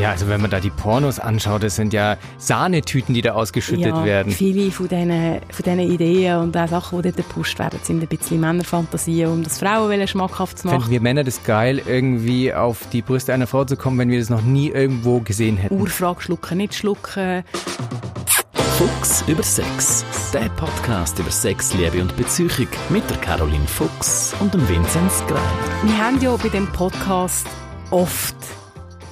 Ja, also wenn man da die Pornos anschaut, das sind ja Sahnetüten, die da ausgeschüttet ja, werden. Viele von diesen, von diesen Ideen und auch Sachen, die dort gepusht werden, sind ein bisschen Männerfantasien, um das Frauen schmackhaft zu machen. Fänden wir Männer das geil, irgendwie auf die Brüste einer Frau zu kommen, wenn wir das noch nie irgendwo gesehen hätten? Urfrage schlucken, nicht schlucken. Fuchs über Sex. Der Podcast über Sex, Liebe und Beziehung mit der Caroline Fuchs und dem Vinzenz Grein. Wir haben ja bei dem Podcast oft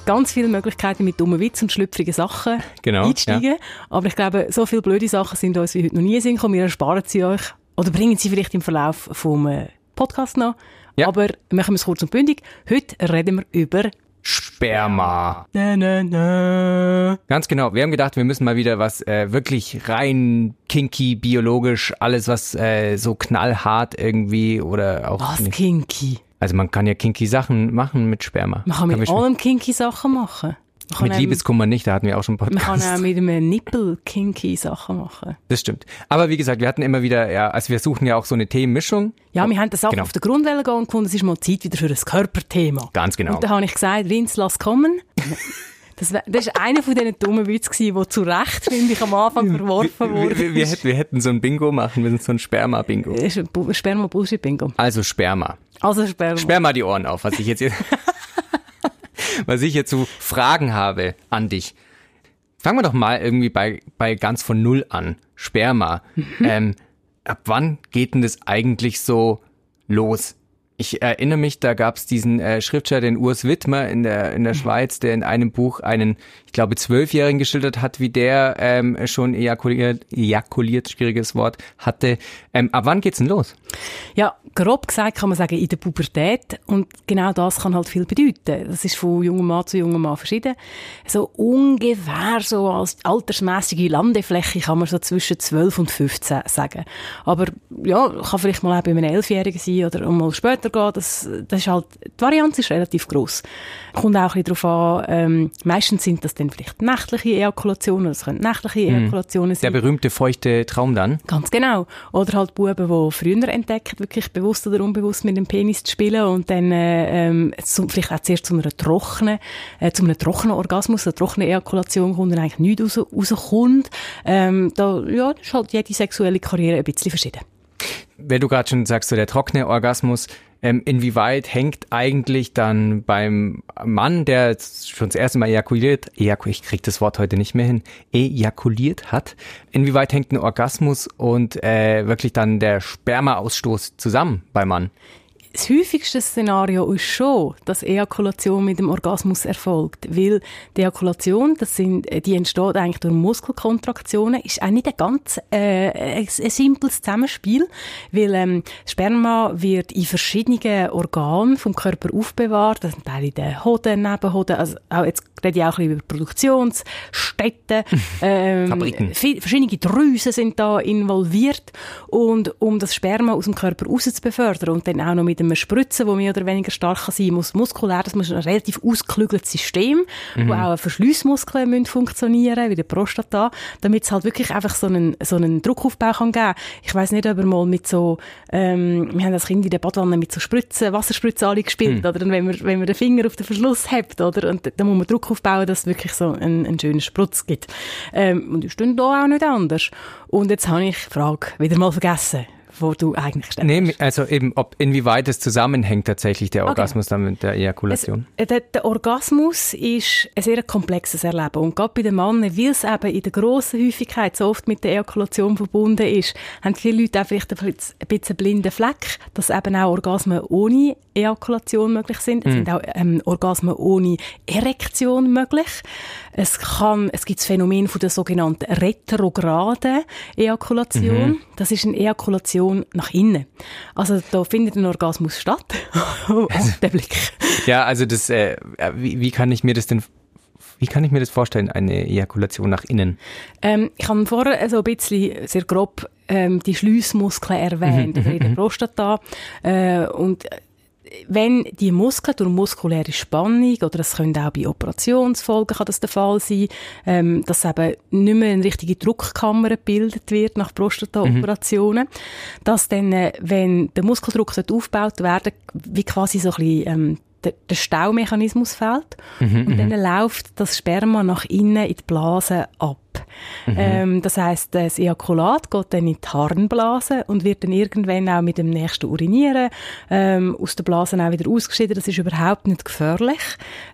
ganz viele Möglichkeiten mit dummen Witz und schlüpfrigen Sachen genau, einsteigen. Ja. Aber ich glaube, so viele blöde Sachen sind uns wie heute noch nie sind. Wir ersparen sie euch oder bringen sie vielleicht im Verlauf vom äh, Podcast noch. Ja. Aber machen wir es kurz und bündig. Heute reden wir über Sperma. Na, na, na. Ganz genau. Wir haben gedacht, wir müssen mal wieder was äh, wirklich rein kinky, biologisch, alles was äh, so knallhart irgendwie oder auch. Was nicht. kinky? Also man kann ja kinky Sachen machen mit Sperma. Man kann mit allem kinky Sachen machen. Mit Liebeskummer nicht, da hatten wir auch schon Podcast. Man kann auch mit einem Nippel kinky Sachen machen. Das stimmt. Aber wie gesagt, wir hatten immer wieder, ja, also wir suchen ja auch so eine Themenmischung. Ja, wir haben das auch genau. auf der Grundwelle gegangen und gefunden, es ist mal Zeit wieder für ein Körperthema. Ganz genau. Und da habe ich gesagt, Vince, lass kommen. Das, war, das ist einer von diesen dummen Witzen, der zu Recht, finde ich, am Anfang verworfen wurde. Wir, wir, wir, hätten so ein Bingo machen müssen, so ein Sperma-Bingo. Sperma-Bullshit-Bingo. Also Sperma. Also Sperma. Sperma die Ohren auf, was ich jetzt, was ich jetzt so Fragen habe an dich. Fangen wir doch mal irgendwie bei, bei ganz von Null an. Sperma. Mhm. Ähm, ab wann geht denn das eigentlich so los? Ich erinnere mich, da gab es diesen äh, Schriftsteller, den Urs Wittmer in der, in der mhm. Schweiz, der in einem Buch einen, ich glaube, Zwölfjährigen geschildert hat, wie der ähm, schon ejakuliert, ejakuliert, schwieriges Wort, hatte. Ähm, ab wann geht's denn los? Ja, grob gesagt kann man sagen, in der Pubertät. Und genau das kann halt viel bedeuten. Das ist von jungem Mann zu jungem Mann verschieden. So ungefähr so als altersmäßige Landefläche kann man so zwischen 12 und 15 sagen. Aber ja, kann vielleicht mal auch bei einem Elfjährigen sein oder mal später gehen. Das, das ist halt, die Varianz ist relativ groß. Kommt auch ein bisschen darauf an, ähm, meistens sind das dann vielleicht nächtliche Ejakulationen, das können nächtliche mhm. Ejakulationen sein. Der berühmte feuchte Traum dann? Ganz genau. Oder halt Buben, die früher entdecken, wirklich bewusst oder unbewusst mit dem Penis zu spielen und dann äh, ähm, zum, vielleicht auch zuerst zu einer trockenen, äh, zu einem trockenen Orgasmus, einer trockenen Ejakulation kommt und eigentlich nichts raus, rauskommt. Ähm, da ja, ist halt jede sexuelle Karriere ein bisschen verschieden. Wenn du gerade schon sagst, so der trockene Orgasmus, ähm, inwieweit hängt eigentlich dann beim Mann, der schon das erste Mal ejakuliert, ejaku ich krieg das Wort heute nicht mehr hin, ejakuliert hat, inwieweit hängt ein Orgasmus und äh, wirklich dann der Spermaausstoß zusammen beim Mann? Das häufigste Szenario ist schon, dass Ejakulation mit dem Orgasmus erfolgt, weil die Ejakulation, das sind, äh, die entsteht eigentlich durch Muskelkontraktionen, ist auch nicht ein ganz äh, ein, ein simples Zusammenspiel, weil ähm, Sperma wird in verschiedenen Organen vom Körper aufbewahrt, das sind Teile in den Hoden, Nebenhoden, also auch, jetzt rede ich auch ein bisschen über Produktionsstätten, ähm, Fabriken. verschiedene Drüsen sind da involviert und um das Sperma aus dem Körper raus zu befördern und dann auch noch mit einem Spritzen, das mehr oder weniger stark sein muss, muskulär, das muss ein relativ ausgeklügeltes System, mhm. wo auch Verschlussmuskeln müssen funktionieren, wie der Prostata, damit es halt wirklich einfach so einen, so einen Druckaufbau kann geben. Ich weiß nicht, ob er mal mit so, ähm, wir haben das Kind in der Badwanne mit so Spritzen, Wasserspritzen alle gespielt, mhm. oder? Und wenn man, wenn man den Finger auf den Verschluss hebt, oder? Und dann muss man Druck aufbauen, dass es wirklich so einen, einen schönen Sprutz gibt. Ähm, und das ist dann da auch nicht anders. Und jetzt habe ich die Frage wieder mal vergessen wo du eigentlich stellst. Nee, also eben, ob inwieweit es zusammenhängt tatsächlich der Orgasmus okay. dann mit der Ejakulation. Es, der, der, Orgasmus ist ein sehr komplexes Erleben und gerade bei den Männern, weil es eben in der grossen Häufigkeit so oft mit der Ejakulation verbunden ist, haben viele Leute auch vielleicht ein bisschen blinden Fleck, dass eben auch Orgasmen ohne Ejakulation möglich sind. Es mhm. sind auch ähm, Orgasmen ohne Erektion möglich. Es kann, es gibt das Phänomen von der sogenannten retrograden Ejakulation. Mhm. Das ist eine Ejakulation nach innen. Also da findet ein Orgasmus statt. oh, der Blick. Ja, also das, äh, wie, wie kann ich mir das denn wie kann ich mir das vorstellen, eine Ejakulation nach innen? Ähm, ich habe vorher so also ein bisschen sehr grob ähm, die Schlüsselmuskeln erwähnt, mhm, in der mhm, mhm. Prostata. Äh, und wenn die Muskeln durch muskuläre Spannung oder es könnte auch bei Operationsfolgen kann das der Fall sein, ähm, dass eben nicht mehr eine richtige Druckkammer gebildet wird nach Prostata-Operationen, mhm. dass dann, äh, wenn der Muskeldruck aufgebaut werden wie quasi so ein bisschen, ähm, der, der Staumechanismus fehlt und dann läuft das Sperma nach innen in die Blase ab. Ähm, das heißt, das Ejakulat geht dann in die Harnblase und wird dann irgendwann auch mit dem nächsten Urinieren ähm, aus der Blase auch wieder ausgeschieden. Das ist überhaupt nicht gefährlich.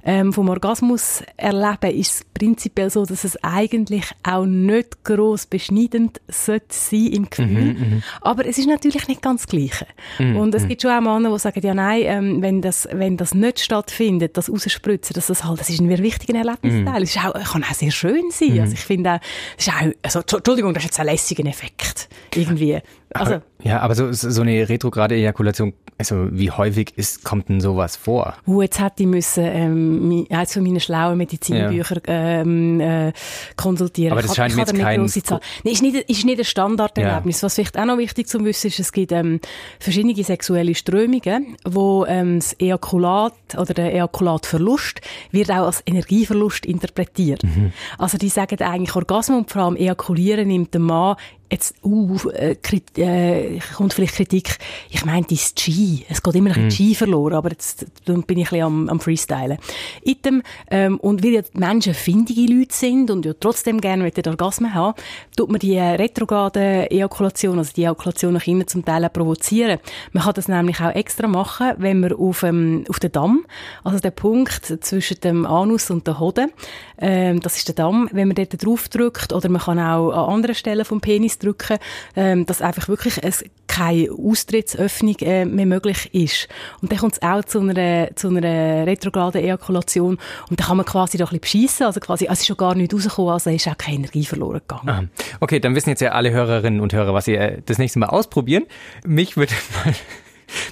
Ähm, vom Orgasmus erleben ist es prinzipiell so, dass es eigentlich auch nicht gross beschneidend sollte sein im Gefühl. Aber es ist natürlich nicht ganz das Gleiche. Und es gibt schon auch Männer, die sagen, ja nein, ähm, wenn, das, wenn das nicht stattfindet, das Rausspritzen, dass das halt, das ist ein wichtiger Erlebnisteil. Es ist auch, kann auch sehr schön sein. Also ich finde auch, das ist auch, also, Entschuldigung, das ist jetzt ein lässiger Effekt. Irgendwie. Also, Aber, ja, aber so, so eine retrograde Ejakulation, also wie häufig ist, kommt denn sowas vor? uh, jetzt hätte ich müssen, ähm, von meinen schlauen Medizinbüchern ähm, äh, konsultieren. Aber das Ich scheint mir jetzt kein- ist nicht, ist nicht ein Standarderlebnis. Was vielleicht auch noch wichtig zu wissen ist, es gibt ähm, verschiedene sexuelle Strömungen, wo ähm, das Ejakulat oder der Ejakulatverlust wird auch als Energieverlust interpretiert. Mhm. Also die sagen eigentlich Orgasmus und vor allem Ejakulieren nimmt der Mann jetzt, uh, äh, Krit äh, kommt vielleicht Kritik, ich meine, das G, es geht immer ein bisschen G verloren, aber jetzt bin ich ein bisschen am, am Freestylen. Item, ähm, und weil ja die Menschen findige Leute sind und ja trotzdem gerne mit den Orgasmen haben, tut man die äh, retrograde Ejakulation, also die Ejakulation nach innen zum Teil auch provozieren. Man kann das nämlich auch extra machen, wenn man auf, ähm, auf den Damm, also der Punkt zwischen dem Anus und der Hoden, ähm, das ist der Damm, wenn man dort drauf drückt, oder man kann auch an anderen Stellen vom Penis drücken, ähm, dass einfach wirklich es keine Austrittsöffnung äh, mehr möglich ist. Und dann kommt es auch zu einer, zu einer retrograden Ejakulation und dann kann man quasi da ein bisschen beschissen, also quasi, es ist schon gar nicht rausgekommen, also ist auch keine Energie verloren gegangen. Ah, Okay, dann wissen jetzt ja alle Hörerinnen und Hörer, was sie äh, das nächste Mal ausprobieren. Mich würde mal,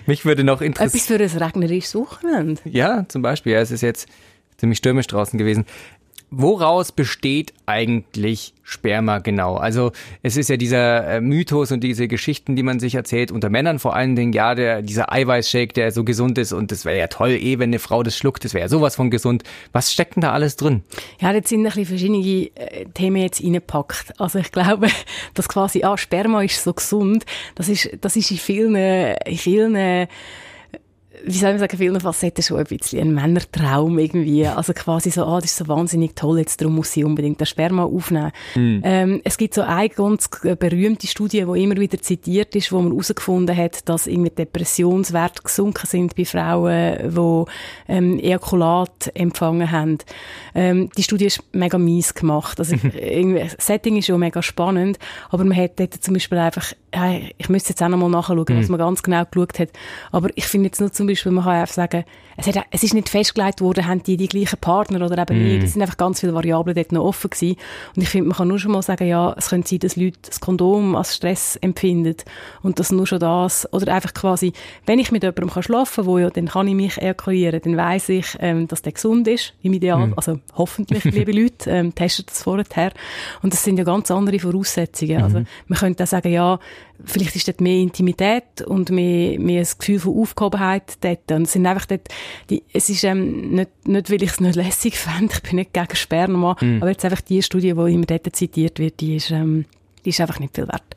mich würde noch interessieren. Etwas für ein regnerisches Wochenende. Ja, zum Beispiel. Ja, es ist jetzt ziemlich stürmisch draußen gewesen. Woraus besteht eigentlich Sperma genau? Also es ist ja dieser äh, Mythos und diese Geschichten, die man sich erzählt, unter Männern vor allen Dingen, ja, der, dieser Eiweißshake, der so gesund ist und das wäre ja toll, eh, wenn eine Frau das schluckt, das wäre ja sowas von gesund. Was steckt denn da alles drin? Ja, jetzt sind ein bisschen verschiedene äh, Themen jetzt reingepackt. Also ich glaube, dass quasi, ah, Sperma ist so gesund, das ist, das ist in vielen, in vielen, wie soll man sagen, vielen Facetten schon ein bisschen ein Männertraum irgendwie. Also quasi so, ah, das ist so wahnsinnig toll, jetzt darum muss ich unbedingt das Sperma aufnehmen. Ähm, es gibt so eine ganz berühmte Studie, die immer wieder zitiert ist, wo man herausgefunden hat, dass irgendwie Depressionswerte gesunken sind bei Frauen, die ähm, Ejakulat empfangen haben. Ähm, die Studie ist mega mies gemacht. Also irgendwie, das Setting ist schon mega spannend, aber man hat dort zum Beispiel einfach, hey, ich müsste jetzt auch noch mal nachschauen, was man ganz genau geschaut hat. Aber ich finde jetzt nur zum Beispiel, man kann einfach sagen, es, hat, es ist nicht festgelegt worden, haben die die gleichen Partner oder eben nicht. Es sind einfach ganz viele Variablen dort noch offen gewesen. Und ich finde, man kann nur schon mal sagen, ja, es könnte sein, dass Leute das Kondom als Stress empfinden und dass nur schon das, oder einfach quasi, wenn ich mit jemandem kann schlafen kann, wo ja, dann kann ich mich ejakulieren, dann weiss ich, ähm, dass der gesund ist, im Ideal, also hoffentlich, liebe Leute, ähm, testet das vorher. Und das sind ja ganz andere Voraussetzungen. Also man könnte auch sagen, ja, vielleicht ist dort mehr Intimität und mehr, mehr ein Gefühl von Aufgehobenheit dort. Und es sind einfach dort, die, es ist ähm, nicht, nicht, weil ich es nicht lässig fände, ich bin nicht gegen Sperma, aber jetzt einfach die Studie, die immer dort zitiert wird, die ist, ähm, die ist einfach nicht viel wert.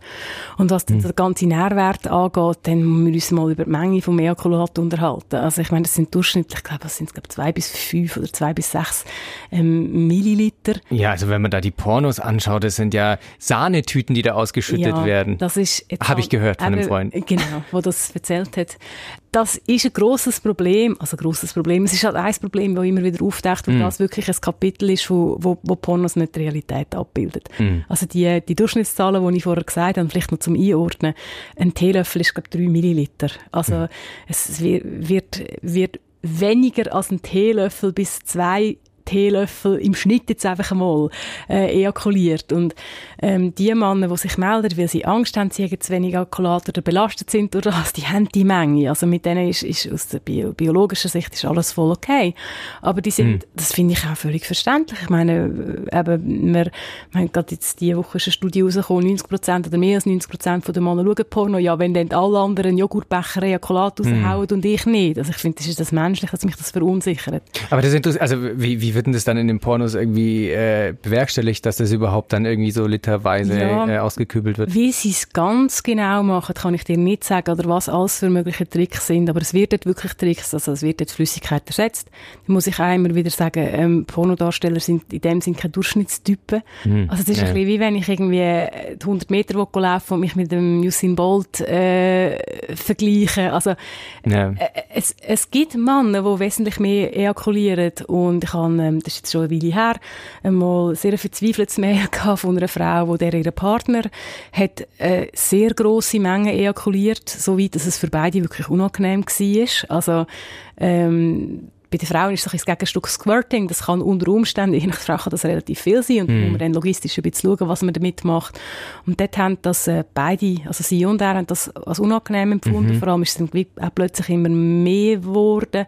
Und was den ganzen Nährwert angeht, dann müssen wir uns mal über die Menge vom Ejakulat unterhalten. Also ich meine, das sind durchschnittlich, ich glaube, das sind glaube zwei bis fünf oder zwei bis sechs ähm, Milliliter. Ja, also wenn man da die Pornos anschaut, das sind ja Sahnetüten, die da ausgeschüttet werden. Das ist Habe ich gehört von einem Freund. Genau, wo das erzählt hat. Das ist ein grosses Problem, also ein grosses Problem. Es ist halt ein Problem, das immer wieder auftaucht, Mhm. weil das wirklich ein Kapitel ist, wo, wo, wo Pornos nicht die Realität abbildet. Mhm. Also die, die Durchschnittszahlen, die ich vorher gesagt habe, vielleicht noch zum Einordnen, ein Teelöffel ist, glaube ich, drei Milliliter. Also Mhm. es wird, wird, wird weniger als ein Teelöffel bis zwei Teelöffel im Schnitt jetzt einfach einmal äh, ejakuliert. Und ähm, die Männer, die sich melden, weil sie Angst haben, sie haben zu wenig Ejakulat oder belastet sind durch das, die haben die Menge. Also mit denen ist, ist aus der bio biologischen Sicht ist alles voll okay. Aber die sind, das finde ich auch völlig verständlich. Ich meine, äh, eben, wir, wir haben gerade jetzt diese Woche ist eine Studie rausgekommen, 90 Prozent oder mehr als 90 Prozent der Männer schauen Porno. Ja, wenn dann alle anderen Joghurtbecher Ejakulat raushauen und ich nicht. Also ich finde, das ist das menschlich, dass mich das verunsichert. Aber das interessant, also wie, wie wird denn das dann in den Pornos irgendwie äh, bewerkstelligt, dass das überhaupt dann irgendwie so literweise Ja. äh, ausgekübelt wird? Wie sie es ganz genau machen, kann ich dir nicht sagen, oder was alles für mögliche Tricks sind, aber es wird dort wirklich Tricks, also es wird dort Flüssigkeit ersetzt. Da muss ich auch immer wieder sagen, ähm, Pornodarsteller sind in dem Sinn keine Durchschnittstypen. Also es ist ja. ein bisschen wie wenn ich irgendwie äh, die 100 Meter will laufen und mich mit dem Usain Bolt äh, vergleiche. Also Ja. äh, es, es gibt Männer, die wesentlich mehr ejakulieren und ich habe, ähm, das ist jetzt schon eine Weile her, einmal sehr verzweifeltes Mail von einer Frau, wo der ihr Partner hat äh, sehr grosse Mengen ejakuliert, so weit, dass es für beide wirklich unangenehm war. Also ähm, bei den Frauen ist so ein Gegenstück Squirting. Das kann unter Umständen, je nach Frau kann das relativ viel sein und da muss man dann logistisch ein bisschen schauen, was man damit macht. Und dort haben das äh, beide, also sie und er, haben das als unangenehm empfunden. Vor allem ist es dann auch plötzlich immer mehr geworden.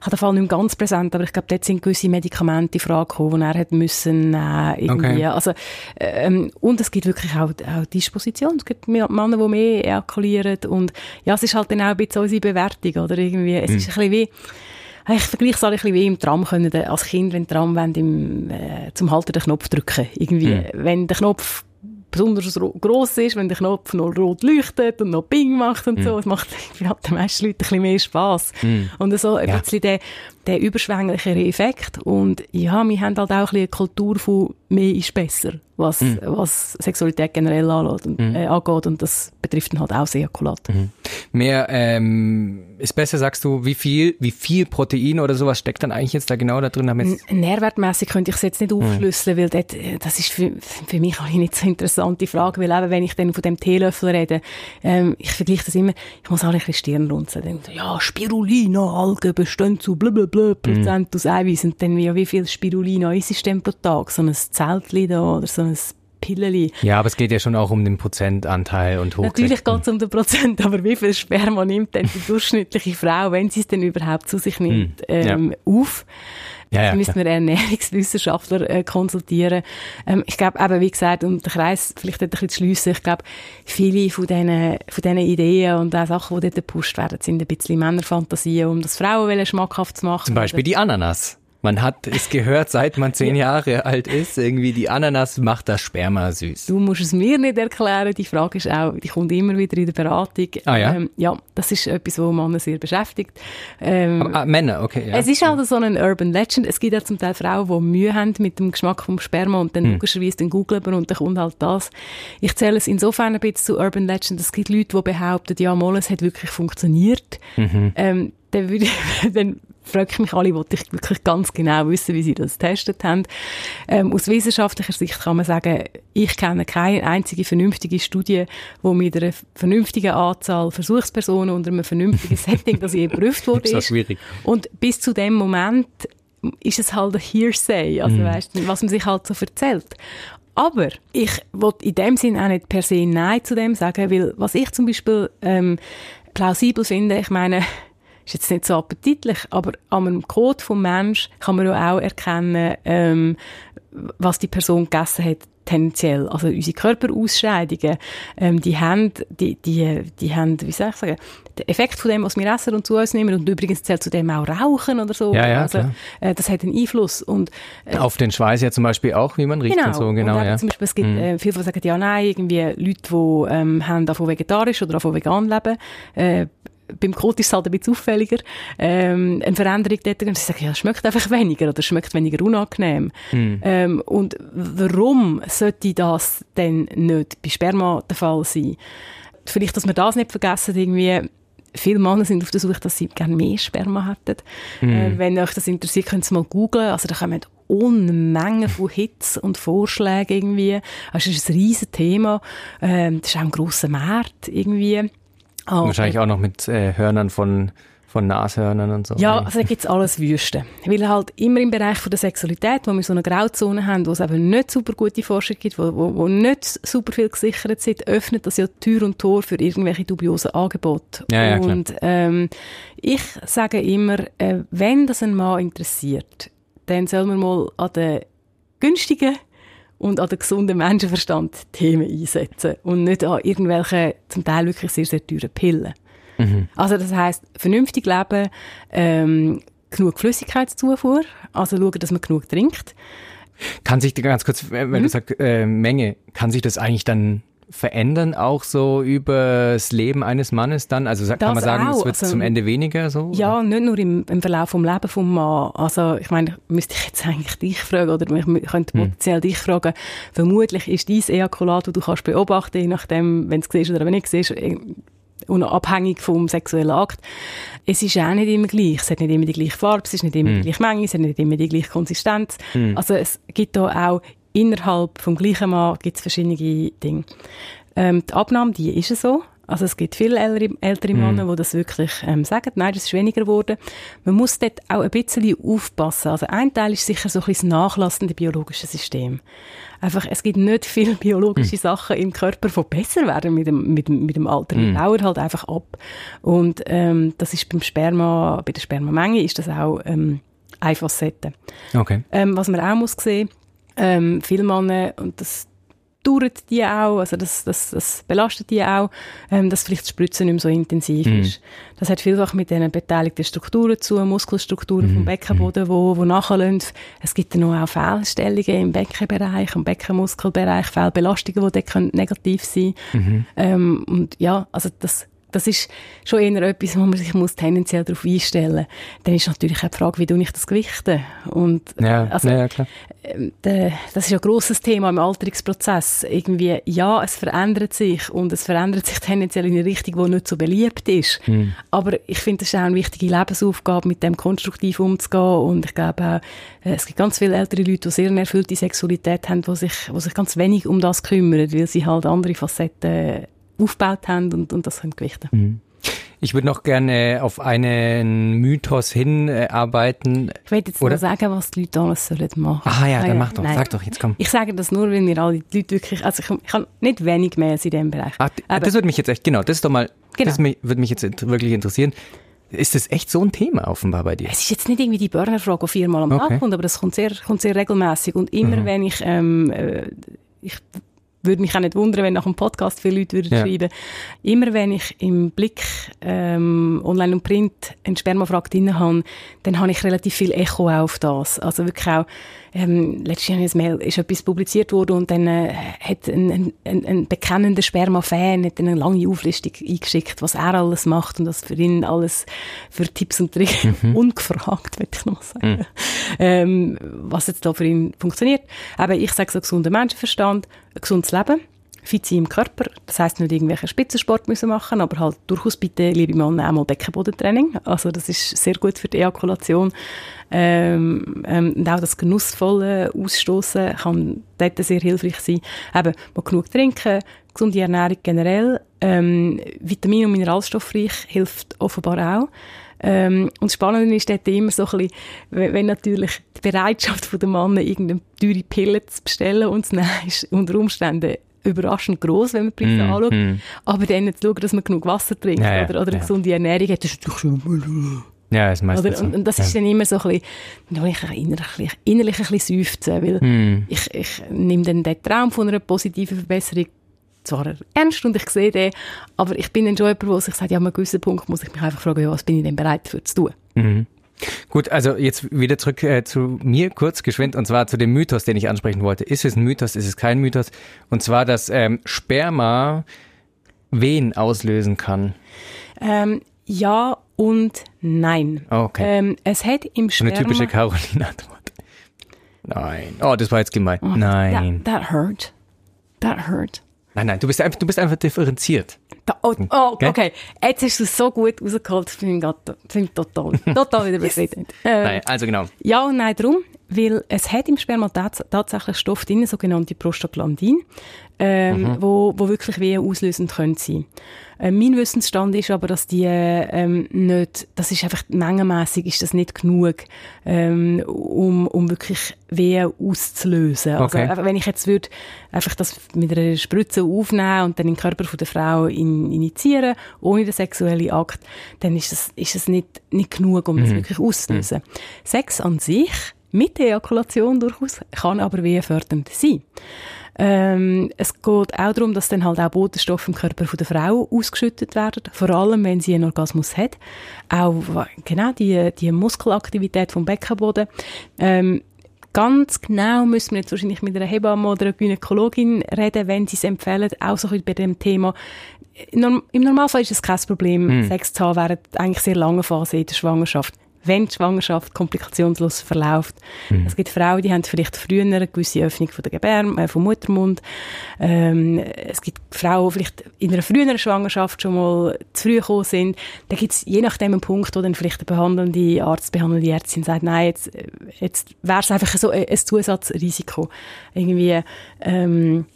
Ich habe den Fall nicht mehr ganz präsent, aber ich glaube, dort sind gewisse Medikamente in Frage gekommen, die er hat müssen nehmen, irgendwie. Okay. Also, ähm, und es gibt wirklich auch, auch Disposition. Es gibt Männer, die mehr ejakulieren und ja, es ist halt dann auch ein bisschen unsere Bewertung, oder irgendwie. Es ist ein bisschen wie, ich vergleiche es alle ein bisschen wie im Tram können, als Kind, wenn Tram wollen, im, äh, zum Halter den Knopf drücken. Irgendwie, wenn der Knopf besonders ro- gross ist, wenn der Knopf noch rot leuchtet und noch Ping macht und so. Es macht halt den meisten Leuten ein bisschen mehr Spass. Und so ein Ja. bisschen der, der überschwänglichere Effekt. Und ja, wir haben halt auch ein bisschen eine Kultur von mehr ist besser, was, was Sexualität generell angeht und, äh, angeht. Und das betrifft dann halt auch das Ejakulat. Mehr ähm, ist besser, sagst du, wie viel, wie viel Protein oder sowas steckt dann eigentlich jetzt da genau da drin? Nährwertmässig könnte ich es jetzt nicht aufschlüsseln, weil dort, äh, das ist für, für mich auch nicht so eine interessante Frage, weil eben, wenn ich dann von dem Teelöffel rede, ähm, ich vergleiche das immer, ich muss alle ein bisschen Stirn runzeln. Ja, Spirulina, Algen bestehen zu blablabla, Prozent aus Eiweiß. Und dann, ja, wie viel Spirulina ist es denn pro Tag? So ein Zeltli da oder so ein Pilleli. ja, aber es geht ja schon auch um den Prozentanteil und hoch. Natürlich geht es um den Prozent, aber wie viel Sperma nimmt denn die durchschnittliche Frau, wenn sie es denn überhaupt zu sich nimmt, Hm, ja. ähm, auf? Ja, ja, müssen wir Ernährungswissenschaftler äh, konsultieren. Ähm, ich glaube, eben, wie gesagt, um den Kreis vielleicht ein bisschen zu schliessen, ich glaube, viele von diesen, von diesen Ideen und auch Sachen, die dort gepusht werden, sind ein bisschen Männerfantasien, um das Frauen schmackhaft zu machen. Zum Beispiel die Ananas. Man hat es gehört, seit man zehn Jahre alt ist, irgendwie die Ananas macht das Sperma süß. Du musst es mir nicht erklären. Die Frage ist auch, die kommt immer wieder in der Beratung. Ah, ja? Ähm, ja, das ist etwas, was Männer sehr beschäftigt. Ähm, Ah, Männer, okay. Ja. Es ist halt so ein Urban Legend. Es gibt ja zum Teil Frauen, die Mühe haben mit dem Geschmack vom Sperma und dann Hm. logischerweise dann googlen wir und dann kommt halt das. Ich zähle es insofern ein bisschen zu Urban Legend. Es gibt Leute, die behaupten, ja, mal, es hat wirklich funktioniert. Mhm. Ähm, dann, würde ich, dann frage ich mich alle, wollte ich wirklich ganz genau wissen, wie sie das getestet haben. Ähm, aus wissenschaftlicher Sicht kann man sagen, ich kenne keine einzige vernünftige Studie, wo mit einer vernünftigen Anzahl Versuchspersonen unter einem vernünftigen Setting, das je geprüft wurde, Ist auch ist. schwierig. Und bis zu dem Moment ist es halt ein Hearsay, also weißt du, was man sich halt so erzählt. Aber ich will in dem Sinn auch nicht per se Nein zu dem sagen, weil was ich zum Beispiel ähm, plausibel finde, ich meine, ist jetzt nicht so appetitlich, aber an einem Code vom Mensch kann man ja auch erkennen, ähm, was die Person gegessen hat tendenziell. Also unsere Körperausscheidungen, ähm, die haben, die, die, die haben, wie soll ich sagen, den Effekt von dem, was wir essen und zu uns nehmen und übrigens zählt zu dem auch Rauchen oder so. Ja, ja, also, äh, das hat einen Einfluss und äh, Auf den Schweiß ja zum Beispiel auch, wie man riecht Genau. und so, genau, und ja. Zum Beispiel, es gibt äh, viele, die sagen, ja, nein, irgendwie Leute, die ähm, haben davon vegetarisch oder davon vegan leben. Äh, beim Kot ist es halt ein bisschen auffälliger. Ähm, eine Veränderung dort. Und sie sagen, ja, es schmeckt einfach weniger oder es schmeckt weniger unangenehm. Hm. Ähm, und warum sollte das denn nicht bei Sperma der Fall sein? Vielleicht, dass wir das nicht vergessen, irgendwie, Viele Männer sind auf der Suche, dass sie gerne mehr Sperma hätten. Äh, wenn euch das interessiert, könnt ihr mal googlen. Also da kommen Unmengen von Hits und Vorschlägen irgendwie. Also, das ist ein riesen Thema. Ähm, das ist auch ein grosser Markt irgendwie. Aber- Wahrscheinlich auch noch mit äh, Hörnern von, von Nashörnern und so. ja, also da gibt's alles Wüste. Weil halt immer im Bereich von der Sexualität, wo wir so eine Grauzone haben, wo es eben nicht super gute Forschung gibt, wo, wo, wo nicht super viel gesichert sind, öffnet das ja Tür und Tor für irgendwelche dubiosen Angebote. Ja, ja, klar. und ähm, ich sage immer, äh, wenn das ein Mann interessiert, dann soll man mal an den günstigen und an den gesunden Menschenverstand Themen einsetzen und nicht an irgendwelche zum Teil wirklich sehr, sehr teuren Pillen. Also das heißt vernünftig leben, ähm, genug Flüssigkeitszufuhr, also schauen, dass man genug trinkt. Kann sich ganz kurz, wenn mhm. du sagst äh, Menge, kann sich das eigentlich dann verändern, auch so über das Leben eines Mannes dann? Also kann das man sagen, auch. es wird also, zum Ende weniger so? Ja, nicht nur im, im Verlauf des Lebens vom Mann. Also ich meine, müsste ich jetzt eigentlich dich fragen oder ich könnte hm. potenziell hm. dich fragen. Vermutlich ist dein Ejakulat, das du kannst beobachten, je nachdem, wenn du es siehst oder wenn nicht siehst, unabhängig vom sexuellen Akt. Es ist auch nicht immer gleich. Es hat nicht immer die gleiche Farbe, es ist nicht immer mm. die gleiche Menge, es hat nicht immer die gleiche Konsistenz. Mm. Also es gibt da auch innerhalb vom gleichen Mann gibt's verschiedene Dinge. Ähm, die Abnahme, die ist so. Also es gibt viele ältere, ältere. Männer, die das wirklich ähm, sagen, nein, das ist weniger geworden. Man muss dort auch ein bisschen aufpassen. Also ein Teil ist sicher so ein bisschen das nachlassende biologische System. Einfach, es gibt nicht viele biologische mhm. Sachen im Körper, die besser werden mit dem, mit mit dem Alter. Mhm. Die dauern halt einfach ab. Und ähm, das ist beim Sperma, bei der Spermamenge ist das auch ähm, eine Facette. Okay. Ähm, was man auch muss sehen, ähm, viele Männer, und das dauert die auch, also das, das, das belastet die auch, ähm, dass vielleicht das Spritzen nicht mehr so intensiv mm. ist. Das hat vielfach mit den beteiligten Strukturen zu, Muskelstrukturen mm. vom Beckenboden, wo, wo nachlassen. Es gibt dann auch Fehlstellungen im Beckenbereich, im Beckenmuskelbereich, Fehlbelastungen, die dort negativ sein können. Mm ähm, und ja, also das das ist schon eher etwas, wo man sich muss tendenziell darauf einstellen muss. Dann ist natürlich auch die Frage, wie du ich das gewichte. Und, ja, also, ja, klar. Ähm, das ist ein grosses Thema im Alterungsprozess. Irgendwie, ja, es verändert sich und es verändert sich tendenziell in eine Richtung, die nicht so beliebt ist. Mhm. Aber ich finde, es ist auch eine wichtige Lebensaufgabe, mit dem konstruktiv umzugehen und ich glaube auch, äh, es gibt ganz viele ältere Leute, die sehr eine erfüllte Sexualität haben, die sich, die sich ganz wenig um das kümmern, weil sie halt andere Facetten aufgebaut haben und, und das können gewichten. Mhm. Ich würde noch gerne auf einen Mythos hinarbeiten. ich will jetzt oder? mal sagen, was die Leute alles sollen machen. Ah ja, dann mach doch, Nein. sag doch, jetzt komm. Ich sage das nur, wenn wir alle die Leute wirklich, also ich, ich habe nicht wenig mehr in diesem Bereich. Ach, das würde mich jetzt echt, genau, das ist doch mal, genau. das würde mich jetzt wirklich interessieren. Ist das echt so ein Thema offenbar bei dir? Es ist jetzt nicht irgendwie die Burnerfrage, die viermal am okay. Tag kommt, aber das kommt sehr, kommt sehr regelmäßig und immer mhm. wenn ich, ähm, äh, ich würde mich auch nicht wundern, wenn nach dem Podcast viele Leute würden ja. schreiben. Immer wenn ich im Blick ähm, online und print eine Spermafrage drin habe, dann habe ich relativ viel Echo auf das. Also wirklich auch, ähm, letztes Jahr ist etwas publiziert worden und dann äh, hat ein, ein, ein bekennender Sperma-Fan eine lange Auflistung eingeschickt, was er alles macht und was für ihn alles für Tipps und Tricks mhm. ungefragt, würde ich noch sagen, mhm. ähm, was jetzt da für ihn funktioniert. Aber ich sage so gesunder Menschenverstand, ein gesundes Leben, fit sein im Körper. Das heisst nicht irgendwelchen Spitzensport müssen machen, aber halt durchaus bitte, liebe Männer, auch mal Beckenbodentraining. Also das ist sehr gut für die Ejakulation. Ähm, ähm, und auch das genussvolle Ausstoßen kann dort sehr hilfreich sein. Eben, mal genug trinken, gesunde Ernährung generell, ähm, Vitamin- und Mineralstoffreich hilft offenbar auch. Ähm, und das Spannende ist dort immer so ein bisschen, wenn natürlich die Bereitschaft der Männer, irgendeine teure Pille zu bestellen und zu nehmen, ist unter Umständen überraschend groß, wenn man die Preise mm, anschaut. Mm. Aber dann zu schauen, dass man genug Wasser trinkt ja, oder, oder ja. gesunde Ernährung hat, das ist schon... Ja, das meistens so. Und, das ist ja. dann immer so ein bisschen, ich innerlich, innerlich ein bisschen seufzen, weil mm. ich, ich nehme dann den Traum von einer positiven Verbesserung zwar ernst und ich sehe den, aber ich bin dann schon jemand, der sich sagt, ja, an einem gewissen Punkt muss ich mich einfach fragen, ja, was bin ich denn bereit für zu tun? Mhm. Gut, also jetzt wieder zurück äh, zu mir kurz geschwind und zwar zu dem Mythos, den ich ansprechen wollte. Ist es ein Mythos, ist es kein Mythos? Und zwar, dass ähm, Sperma Wehen auslösen kann. Ähm, ja und nein. Okay. Ähm, es hat im Sperma... Eine typische Caroline-Antwort. Nein. Oh, das war jetzt gemein. Oh, nein. That, that hurt. That hurt. Nein, nein, du bist einfach, du bist einfach differenziert. Da, oh, oh okay? Jetzt hast du es so gut rausgeholt, das finde ich, total, total wieder befriedigend. Ähm, nein, also genau. Ja und nein, darum, weil es hat im Sperma tats tatsächlich Stoff drin, sogenannte Prostaglandin, ähm, mhm. wo, wo wirklich Wehen auslösend können sein. Äh, mein Wissensstand ist aber, dass die ähm, nicht, das ist einfach mengenmäßig ist das nicht genug, ähm, um, um wirklich Wehen auszulösen. Also, okay. Also, wenn ich jetzt würde einfach das mit einer Spritze aufnehmen und dann in den Körper von der Frau in, initiieren, ohne den sexuellen Akt, dann ist das, ist das nicht, nicht genug, um mhm. das wirklich auszulösen. Mhm. Sex an sich mit der Ejakulation durchaus kann aber wehenfördernd sein. Ähm, es geht auch darum, dass dann halt auch Botenstoffe im Körper von der Frau ausgeschüttet werden, vor allem wenn sie einen Orgasmus hat. Auch genau die, die Muskelaktivität vom Beckenboden. Ähm, Ganz genau müssen wir jetzt wahrscheinlich mit einer Hebamme oder einer Gynäkologin reden, wenn sie es empfehlen, auch so bei dem Thema. Im Normalfall ist es kein Problem, mm. Sex zu haben während eigentlich sehr lange Phase in der Schwangerschaft wenn die Schwangerschaft komplikationslos verläuft. Mhm. Es gibt Frauen, die haben vielleicht früher eine gewisse Öffnung von der Gebärm äh, vom Muttermund. Ähm, es gibt Frauen, die vielleicht in einer früheren Schwangerschaft schon mal zu früh gekommen sind. Da gibt es je nachdem einen Punkt, wo dann vielleicht der behandelnde Arzt, behandelnde Ärztin sagt, nein, jetzt, jetzt wäre es einfach so ein, ein Zusatzrisiko. Irgendwie, ähm,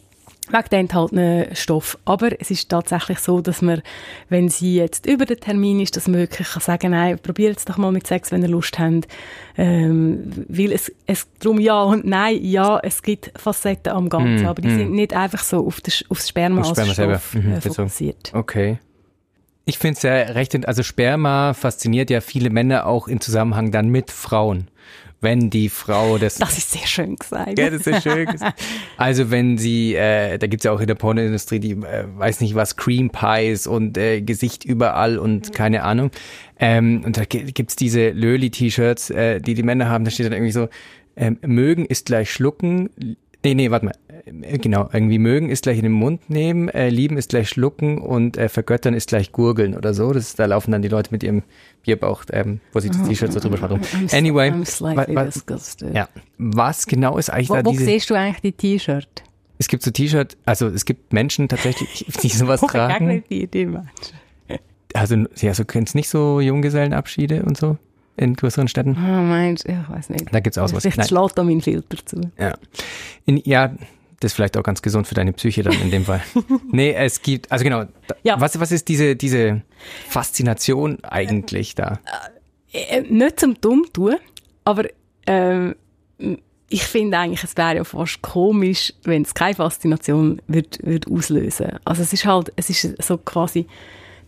wegen den enthaltenen Stoff. Aber es ist tatsächlich so, dass man, wenn sie jetzt über den Termin ist, dass man wirklich kann sagen nein, probiert es doch mal mit Sex, wenn ihr Lust habt. Ähm, weil es, es darum ja und nein, ja, es gibt Facetten am Ganzen, mm, aber die mm. sind nicht einfach so auf das, aufs Sperma als Sperma Stoff mhm, äh, fokussiert. Okay. Ich finde es ja recht, also Sperma fasziniert ja viele Männer auch in Zusammenhang dann mit Frauen wenn die Frau das. Das ist sehr schön gesagt. Ja, das ist schön gesagt. Also wenn sie, äh, da gibt's ja auch in der Pornoindustrie die, äh, weiß nicht was, Cream Pies und äh, Gesicht überall und keine Ahnung. Ähm, und da gibt's diese Löli-T-Shirts, äh, die die Männer haben, da steht dann irgendwie so, ähm, mögen ist gleich schlucken, Nee, nee, warte mal. Äh, genau, irgendwie mögen ist gleich in den Mund nehmen, äh, lieben ist gleich schlucken und äh, vergöttern ist gleich gurgeln oder so. Das, da laufen dann die Leute mit ihrem Bierbauch, ähm, wo sie das oh, T-Shirt so drüber schreiben. Anyway, I'm wa disgusted. Ja, was genau ist eigentlich wo, da wo diese... Wo siehst du eigentlich die T-Shirt? Es gibt so T-Shirt, also es gibt Menschen tatsächlich, die sowas oh, tragen. Die, die Menschen. Also, ja, so kennst nicht so Junggesellenabschiede und so? In größeren Städten? Ah, meinst ich weiß nicht. Da gibt es auch was. Vielleicht schlägt da mein Filter zu. Ja. In, ja, das ist vielleicht auch ganz gesund für deine Psyche dann in dem Fall. nee, es gibt, also genau, ja. was, was ist diese, diese Faszination eigentlich da? Äh, äh, nicht zum dumm tun, aber äh, ich finde eigentlich, es wäre ja fast komisch, wenn es keine Faszination wird, wird auslösen. Also es ist halt, es ist so quasi,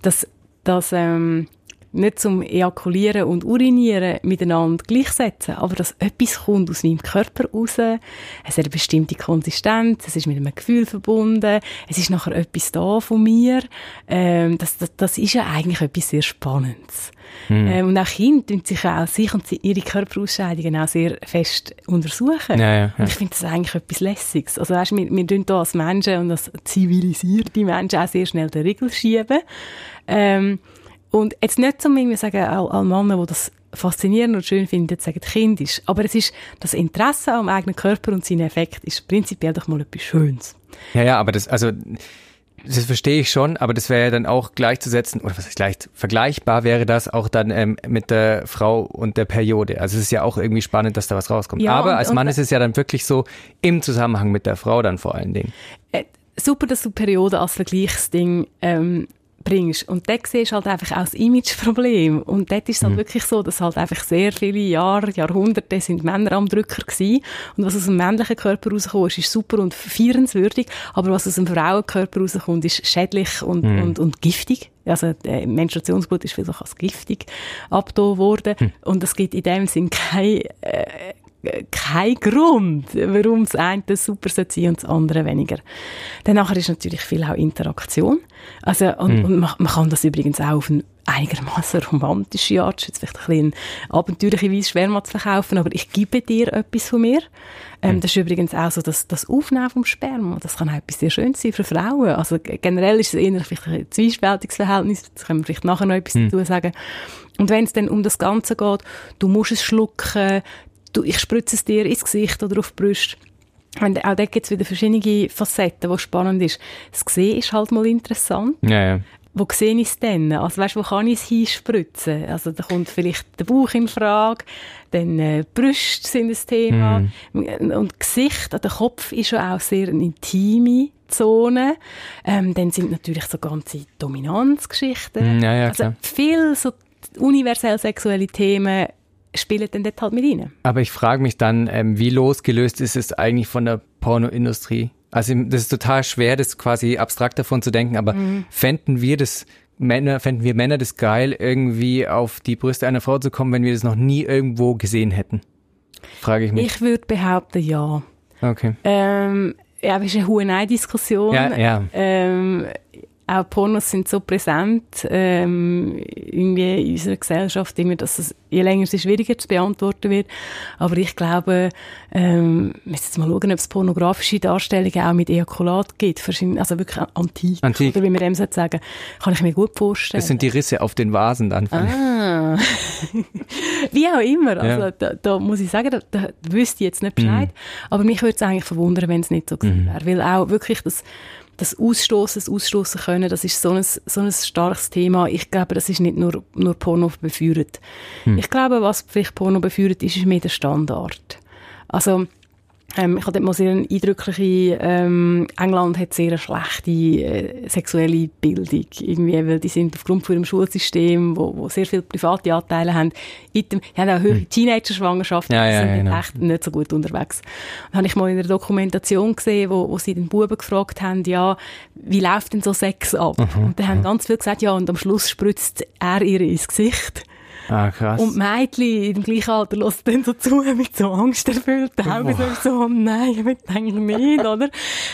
dass, dass ähm, nicht zum Ejakulieren und Urinieren miteinander gleichsetzen, aber dass etwas kommt aus meinem Körper raus, es hat eine bestimmte Konsistenz, es ist mit einem Gefühl verbunden, es ist nachher etwas da von mir, ähm, das, das, das ist ja eigentlich etwas sehr Spannendes. Hm. Ähm, und auch Kinder tun sich auch sich und ihre Körperausscheidungen auch sehr fest untersuchen. Ja, ja, ja. Und ich finde das eigentlich etwas Lässiges. Also weißt, wir, wir tun hier als Menschen und als zivilisierte Menschen auch sehr schnell den Riegel schieben. Ähm, und jetzt nicht so irgendwie sagen, alle, alle Männer, die das faszinierend und schön finden, sagen kindisch. Aber es ist, das Interesse am eigenen Körper und seinen Effekt ist prinzipiell doch mal etwas Schönes. Ja, ja, aber das, also, das verstehe ich schon, aber das wäre ja dann auch gleichzusetzen, oder was heißt leicht, vergleichbar wäre das auch dann ähm, mit der Frau und der Periode. Also es ist ja auch irgendwie spannend, dass da was rauskommt. Ja, aber und, als Mann ist es ja dann wirklich so im Zusammenhang mit der Frau dann vor allen Dingen. Äh, super, dass du Periode als Vergleichsding ähm, bringst. Und dort siehst du halt einfach auch das Imageproblem. Und dort ist es halt mhm. wirklich so, dass halt einfach sehr viele Jahre, Jahrhunderte sind Männer am Drücker gewesen. Und was aus dem männlichen Körper rauskommt, ist super und feierenswürdig. Aber was aus dem Frauenkörper rauskommt, ist schädlich und, mhm. und, und giftig. Also, äh, Menstruationsblut ist vielfach als giftig abgetan worden. Mhm. Und es gibt in dem Sinn kein, äh, kein Grund, warum das eine super sein und das andere weniger. Dann nachher ist natürlich viel auch Interaktion. Also, und, mhm. und man, man, kann das übrigens auch auf eine einigermaßen romantische Art, jetzt vielleicht ein bisschen abenteuerliche Weise schwer mal zu verkaufen, aber ich gebe dir etwas von mir. Ähm, mhm. Das ist übrigens auch so, dass das Aufnehmen vom Sperma, das kann auch etwas sehr Schönes sein für Frauen. Also generell ist es eher vielleicht ein zwiespältiges Verhältnis, das können wir vielleicht nachher noch etwas mhm. dazu sagen. Und wenn es dann um das Ganze geht, du musst es schlucken, du, ich spritze es dir ins Gesicht oder auf die Brust. Und auch da gibt es wieder verschiedene Facetten, die spannend ist. Das Sehen ist halt mal interessant. Ja, ja. Wo sehe ich es denn? Also weißt, wo kann ich es hinspritzen? Also da kommt vielleicht der Bauch in Frage, dann äh, Brüste sind ein Thema mm. und Gesicht, der Kopf ist schon auch sehr eine intime Zone. Ähm, dann sind natürlich so ganze Dominanzgeschichten. Ja, ja, also viel so universell sexuelle Themen spielt denn dort halt mit rein. Aber ich frage mich dann, ähm, wie losgelöst ist es eigentlich von der Pornoindustrie? Also das ist total schwer, das quasi abstrakt davon zu denken, aber mhm. fänden wir das Männer, fänden wir Männer das geil, irgendwie auf die Brüste einer Frau zu kommen, wenn wir das noch nie irgendwo gesehen hätten? Frage ich mich. Ich würde behaupten, ja. Okay. Ähm, ja, es ist eine hohe Nein-Diskussion. Ja, ja. Ähm, auch Pornos sind so präsent ähm, irgendwie in unserer Gesellschaft, irgendwie, dass es je länger es schwieriger zu beantworten wird. Aber ich glaube, ähm, wir müssen jetzt mal schauen, ob es pornografische Darstellungen auch mit Ejakulat gibt, also wirklich antik, Antik. oder wie man dem sagen kann ich mir gut vorstellen. Das sind die Risse auf den Vasen dann. Ah. Wie auch immer. Also, Ja. da, da muss ich sagen, da, da wüsste ich jetzt nicht Bescheid. Aber mich würde es eigentlich verwundern, wenn es nicht so gewesen wäre. Weil auch wirklich das, das Ausstoßen, das Ausstoßen können, das ist so ein, so ein starkes Thema. Ich glaube, das ist nicht nur, nur Porno beführt. Ich glaube, was vielleicht Porno beführt, ist, ist mehr der Standard. Also, ähm, ich hatte mal sehr eine eindrückliche, ähm, England hat sehr eine schlechte äh, sexuelle Bildung, irgendwie, weil die sind aufgrund von ihrem Schulsystem, wo, wo sehr viele private Anteile haben, in dem, die haben auch höhere Teenager-Schwangerschaften, Ja, ja, sind ja, genau. echt nicht so gut unterwegs. Dann habe ich mal in einer Dokumentation gesehen, wo, wo sie den Buben gefragt haben, ja, wie läuft denn so Sex ab? Und dann haben ganz viele gesagt, ja, und am Schluss spritzt er ihr ins Gesicht. Ah, krass. Und Mädchen im gleichen Alter hören dann so zu, mit so angsterfüllten Augen, so, oh nein, ich will eigentlich nicht, oder?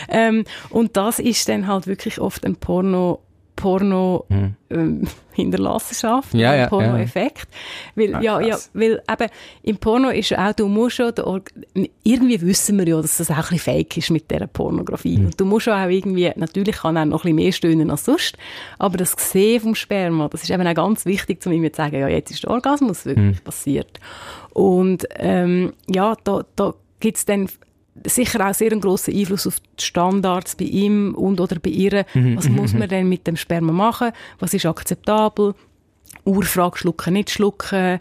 Ähm, und das ist dann halt wirklich oft ein Porno, Porno, ähm, Hinterlassenschaft, Ja, ja, Porno-Effekt. Weil, Ah, ja, ja, weil eben, im Porno ist ja auch, du musst Org- irgendwie wissen wir ja, dass das auch ein bisschen fake ist mit dieser Pornografie. Und du musst ja auch irgendwie, natürlich kann er noch ein bisschen mehr stöhnen als sonst, aber das Sehen vom Sperma, das ist eben auch ganz wichtig, um ihm zu sagen, ja, jetzt ist der Orgasmus wirklich passiert. Und, ähm, ja, da, da gibt's dann sicher auch sehr einen grossen Einfluss auf die Standards bei ihm und oder bei ihr. Was muss man denn mit dem Sperma machen? Was ist akzeptabel? Urfrage schlucken, nicht schlucken.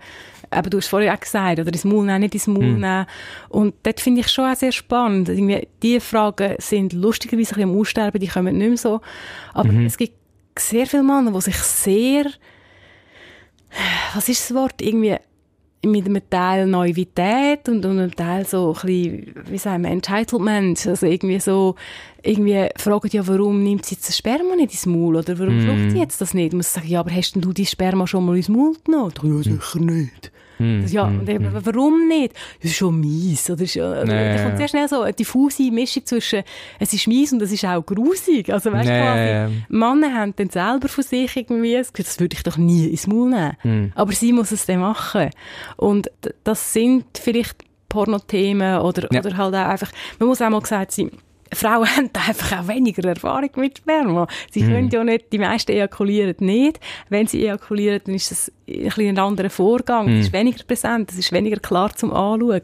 Aber du hast vorher auch gesagt, oder ins Maul nehmen, nicht ins Maul nehmen. Und das finde ich schon auch sehr spannend. Irgendwie, die Fragen sind lustigerweise ein bisschen am Aussterben, die kommen nicht mehr so. Aber es gibt sehr viele Männer, die sich sehr, was ist das Wort, irgendwie mit einem Teil Naivität und, und einem Teil so ein bisschen, wie sagen wir, Entitlement. Also irgendwie so, irgendwie fragen ja, warum nimmt sie jetzt das Sperma nicht ins Maul? Oder warum schluckt sie jetzt das nicht? Man sagen, ja, aber hast denn du die Sperma schon mal ins Maul genommen? Ja, sicher nicht. Ja, und eben, warum nicht? Das ist schon mies. Oder ist, Ja, da kommt sehr schnell so eine diffuse Mischung zwischen, es ist mies und es ist auch grusig. Also, weißt Ja, quasi. Männer haben dann selber von sich irgendwie das würde ich doch nie ins Maul nehmen. Hm. Aber sie muss es dann machen. Und das sind vielleicht Pornothemen oder, Ja. oder halt auch einfach, man muss auch mal gesagt sein, Frauen haben da einfach auch weniger Erfahrung mit Sperma. Sie Hm. können ja nicht, die meisten ejakulieren nicht. Wenn sie ejakulieren, dann ist das ein bisschen ein anderer Vorgang. Es Hm. ist weniger präsent, es ist weniger klar zum Anschauen.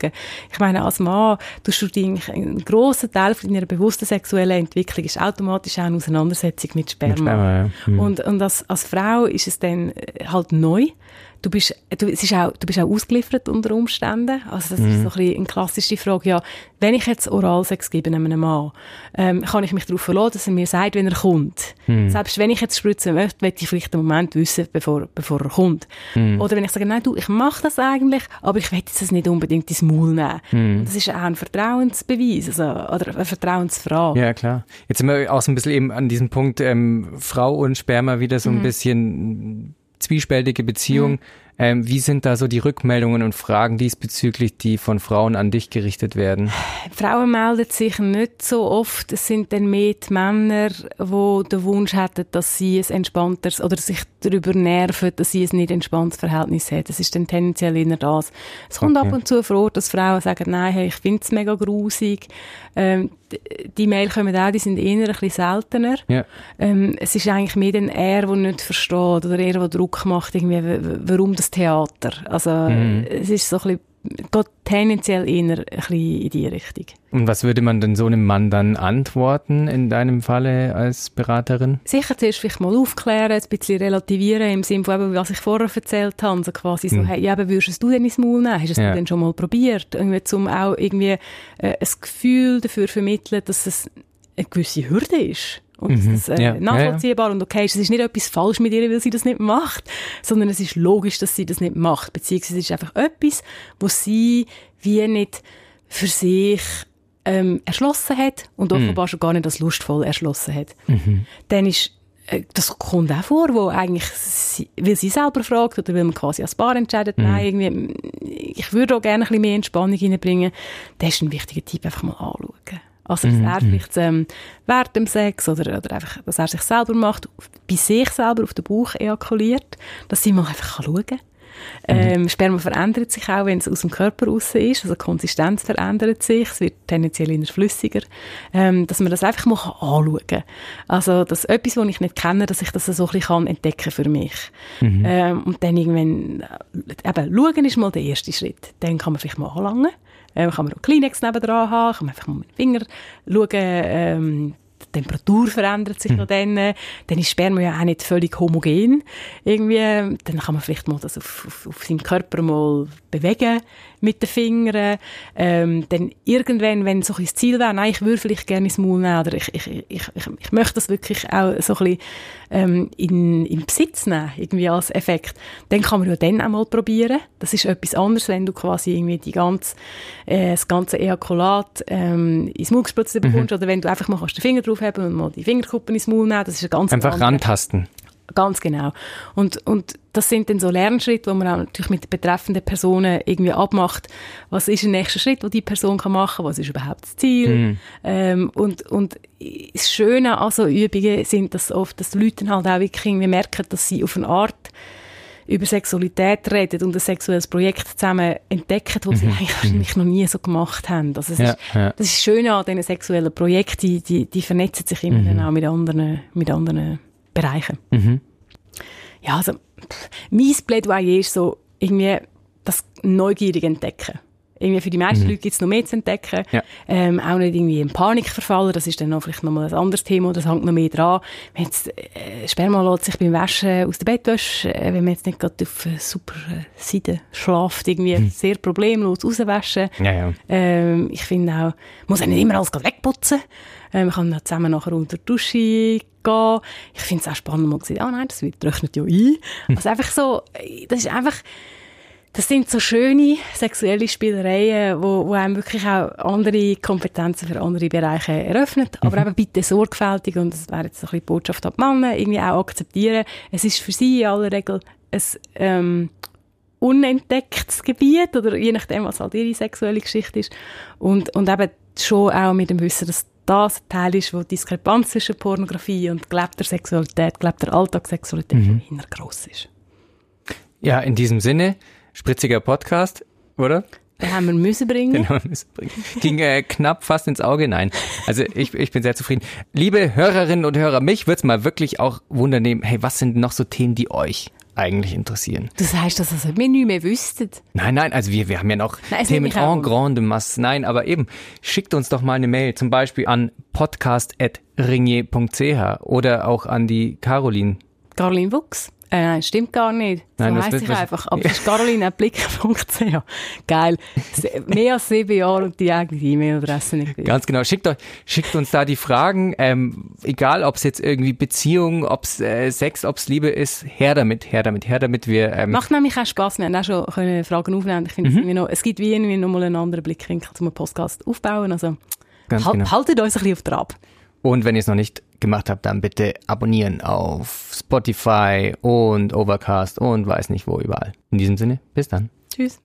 Ich meine, als Mann tust du dich, ein grosser Teil von deiner bewussten sexuellen Entwicklung ist automatisch auch eine Auseinandersetzung mit Sperma. Mit Sperma, ja. Hm. Und, und als, als Frau ist es dann äh, halt neu. Du bist, du, es ist auch, du bist auch ausgeliefert unter Umständen. Also das Mhm. ist so ein bisschen eine klassische Frage. Ja, wenn ich jetzt Oralsex gebe einem Mann, ähm, kann ich mich darauf verlassen, dass er mir sagt, wenn er kommt. Mhm. Selbst wenn ich jetzt spritzen möchte, möchte ich vielleicht einen Moment wissen, bevor, bevor er kommt. Mhm. Oder wenn ich sage, nein, du, ich mache das eigentlich, aber ich will jetzt das nicht unbedingt ins Maul nehmen. Mhm. Das ist auch ein Vertrauensbeweis, also, oder eine Vertrauensfrage. Ja, klar. Jetzt sind wir auch so ein bisschen eben an diesem Punkt ähm, Frau und Sperma wieder Mhm. so ein bisschen zwiespältige Beziehung. Ähm, wie sind da so die Rückmeldungen und Fragen diesbezüglich, die von Frauen an dich gerichtet werden? Frauen melden sich nicht so oft. Es sind dann mehr die Männer, die den Wunsch hätten, dass sie ein entspannteres oder sich darüber nerven, dass sie ein nicht entspanntes Verhältnis haben. Das ist dann tendenziell eher das. Es kommt Okay. ab und zu vor, dass Frauen sagen, nein, hey, ich finde es mega grusig. Ähm, die Mail kommen auch, die sind eher ein bisschen seltener. Ja. Ähm, es ist eigentlich mehr dann er, der nicht versteht oder er, der Druck macht, irgendwie, warum das Theater. Also Mhm. es ist so ein bisschen, geht tendenziell eher ein bisschen in die Richtung. Und was würde man denn so einem Mann dann antworten in deinem Falle als Beraterin? sicher zuerst vielleicht mal aufklären, ein bisschen relativieren, im Sinne von eben, was ich vorher erzählt habe, so quasi so, hey, aber würdest du denn ins Maul nehmen? Hast du es Ja. denn schon mal probiert? Irgendwie, zum auch irgendwie äh, ein Gefühl dafür vermitteln, dass es eine gewisse Hürde ist. Und dass das äh, Ja. Ja, nachvollziehbar und okay ist. Es ist nicht etwas falsch mit ihr, weil sie das nicht macht, sondern es ist logisch, dass sie das nicht macht. Beziehungsweise es ist einfach etwas, was sie wie nicht für sich ähm, erschlossen hat und offenbar schon gar nicht als lustvoll erschlossen hat. Dann ist äh, das kommt auch vor, wo eigentlich, sie, weil sie selber fragt oder weil man quasi als Paar entscheidet, nein, irgendwie, ich würde auch gerne ein bisschen mehr Entspannung reinbringen, das ist ein wichtiger Tipp, einfach mal anschauen. Also, dass er vielleicht ähm, während dem Sex oder, oder einfach, dass er sich selber macht, bei sich selber auf den Bauch ejakuliert, dass sie mal einfach schauen kann. Ähm, Sperma verändert sich auch, wenn es aus dem Körper raus ist. Also die Konsistenz verändert sich. Es wird tendenziell immer flüssiger. Ähm, dass man das einfach mal anschauen kann. Also, dass etwas, was ich nicht kenne, dass ich das so ein bisschen entdecken für mich. Mhm. Ähm, und dann irgendwann, äh, eben, schauen ist mal der erste Schritt. Dann kann man vielleicht mal anlangen. Ähm, kann man auch Kleenex nebendran haben, kann man einfach mal mit dem Finger schauen, ähm, die Temperatur verändert sich mhm. noch dann. Dann ist Sperma ja auch nicht völlig homogen. Irgendwie, dann kann man vielleicht mal das auf, auf, auf seinem Körper mal bewegen mit den Fingern. Ähm, dann irgendwann, wenn so ein Ziel wäre, nein, ich würde vielleicht gerne ins Maul nehmen oder ich, ich, ich, ich, ich möchte das wirklich auch so ein bisschen ähm, in, in Besitz nehmen, irgendwie als Effekt, dann kann man ja dann auch mal probieren. Das ist etwas anderes, wenn du quasi irgendwie die ganze, äh, das ganze Ejakulat ähm, ins Maul gespritzt bekommst mhm. oder wenn du einfach mal den Finger draufheben und mal die Fingerkuppen ins Maul nehmen, das ist ein ganz Einfach andere. rantasten. Ganz genau. Und, und das sind dann so Lernschritte, wo man auch natürlich mit den betreffenden Personen irgendwie abmacht, was ist der nächste Schritt, den die Person kann machen kann, was ist überhaupt das Ziel. Mhm. Ähm, und, und das Schöne an so Übungen sind, dass oft, dass die Leute halt auch wirklich irgendwie merken, dass sie auf eine Art über Sexualität reden und ein sexuelles Projekt zusammen entdecken, das sie mhm. eigentlich wahrscheinlich noch nie so gemacht haben. Also es ja, ist, ja. das ist schön an diesen sexuellen Projekten, die, die, die vernetzen sich immer mhm. dann auch mit anderen, mit anderen Bereichen. Mhm. Ja, also, pff, mein Plädoyer ist so, irgendwie das neugierig entdecken. Irgendwie für die meisten mhm. Leute gibt es noch mehr zu entdecken. Ja. Ähm, auch nicht irgendwie in Panik verfallen. Das ist dann noch vielleicht nochmal ein anderes Thema. Das hängt noch mehr dran. Wenn jetzt, äh, Sperma lässt sich beim Waschen aus der Bettwäsche, äh, wenn man jetzt nicht gerade auf äh, super äh, Seite schlaft, irgendwie mhm. sehr problemlos rauswaschen. Ja, ja. Ähm, ich finde auch, muss auch nicht immer alles wegputzen. Ähm, man kann dann zusammen nachher unter die Dusche gehen. Ich finde es auch spannend, mal gesehen, ah oh nein, das wird, rechnet ja ein. Also einfach so, das ist einfach, das sind so schöne sexuelle Spielereien, wo, wo einem wirklich auch andere Kompetenzen für andere Bereiche eröffnet. Aber mhm. eben bitte sorgfältig, und das wäre jetzt so ein bisschen die Botschaft an die Männer, irgendwie auch akzeptieren. Es ist für sie in aller Regel ein ähm, unentdecktes Gebiet, oder je nachdem, was halt ihre sexuelle Geschichte ist. Und, und eben schon auch mit dem Wissen, dass das ein Teil ist, wo die Diskrepanz zwischen Pornografie und gelebter Sexualität, gelebter Alltagssexualität mhm. gross ist. Ja, in diesem Sinne, spritziger Podcast, oder? Den haben wir müssen bringen. Den haben wir bringen. Ging äh, knapp fast ins Auge. Nein. Also ich, ich bin sehr zufrieden. Liebe Hörerinnen und Hörer, mich würde es mal wirklich auch wundern nehmen, hey, was sind noch so Themen, die euch eigentlich interessieren. Das heißt, dass ihr wir nicht mehr wüsstet? Nein, nein, also wir, wir haben ja noch nein, Themen en grande masse. Nein, aber eben, schickt uns doch mal eine Mail, zum Beispiel an podcast.ringier.ch oder auch an die Caroline. Caroline Wuchs. Äh, nein, stimmt gar nicht. So nein, heisst ich einfach. Aber es ist caroline.blick.ch. Geil. Mehr als sieben Jahre und die eigene E-Mail-Adresse nicht. Ganz genau. Schickt, euch, schickt uns da die Fragen. Ähm, egal, ob es jetzt irgendwie Beziehung, ob es äh, Sex, ob es Liebe ist. Her damit, her damit, her damit. Wir, ähm Macht nämlich auch Spaß. Wir haben auch schon können Fragen aufnehmen. Ich finde, mhm. es, es gibt wie irgendwie nochmal einen anderen Blickwinkel zum Podcast aufbauen. Also halt, genau. haltet uns ein bisschen auf Trab. Und wenn ihr es noch nicht gemacht habt, dann bitte abonnieren auf Spotify und Overcast und weiß nicht wo überall. In diesem Sinne, bis dann. Tschüss.